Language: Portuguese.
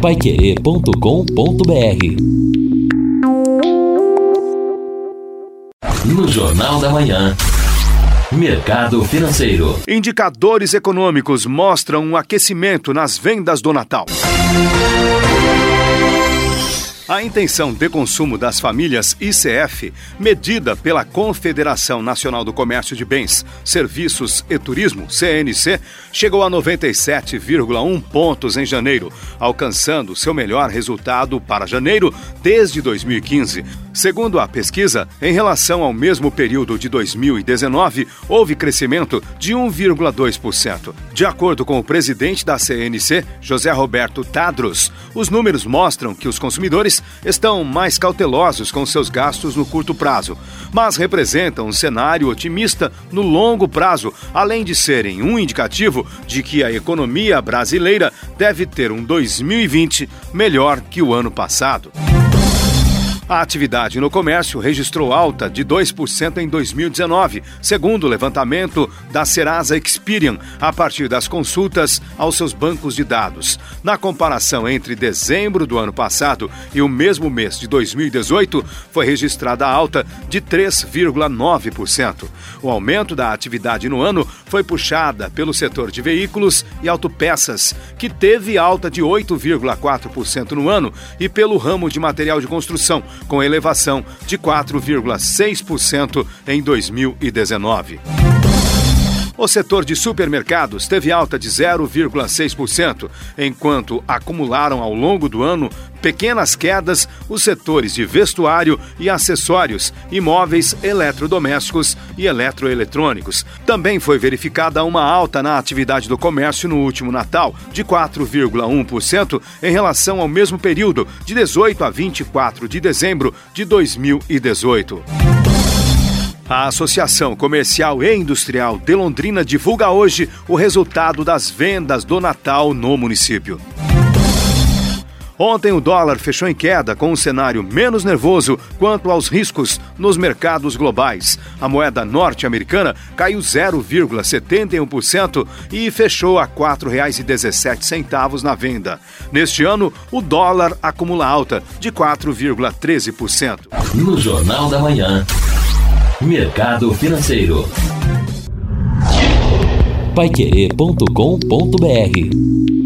paiquerê.com.br No Jornal da Manhã. Mercado Financeiro. Indicadores econômicos mostram um aquecimento nas vendas do Natal. A intenção de consumo das famílias ICF, medida pela Confederação Nacional do Comércio de Bens, Serviços e Turismo, CNC, chegou a 97,1 pontos em janeiro, alcançando seu melhor resultado para janeiro desde 2015. Segundo a pesquisa, em relação ao mesmo período de 2019, houve crescimento de 1,2%. De acordo com o presidente da CNC, José Roberto Tadros, os números mostram que os consumidores estão mais cautelosos com seus gastos no curto prazo, mas representam um cenário otimista no longo prazo, além de serem um indicativo de que a economia brasileira deve ter um 2020 melhor que o ano passado. A atividade no comércio registrou alta de 2% em 2019, segundo o levantamento da Serasa Experian, a partir das consultas aos seus bancos de dados. Na comparação entre dezembro do ano passado e o mesmo mês de 2018, foi registrada alta de 3,9%. O aumento da atividade no ano foi puxada pelo setor de veículos e autopeças, que teve alta de 8,4% no ano, e pelo ramo de material de construção, com elevação de 4,6% em 2019. O setor de supermercados teve alta de 0,6%, enquanto acumularam ao longo do ano pequenas quedas os setores de vestuário e acessórios, imóveis, eletrodomésticos e eletroeletrônicos. Também foi verificada uma alta na atividade do comércio no último Natal, de 4,1% em relação ao mesmo período, de 18 a 24 de dezembro de 2018. A Associação Comercial e Industrial de Londrina divulga hoje o resultado das vendas do Natal no município. Ontem o dólar fechou em queda com um cenário menos nervoso quanto aos riscos nos mercados globais. A moeda norte-americana caiu 0,71% e fechou a R$ 4,17 na venda. Neste ano, o dólar acumula alta de 4,13%. No Jornal da Manhã. Mercado Financeiro. Paiquerê.com.br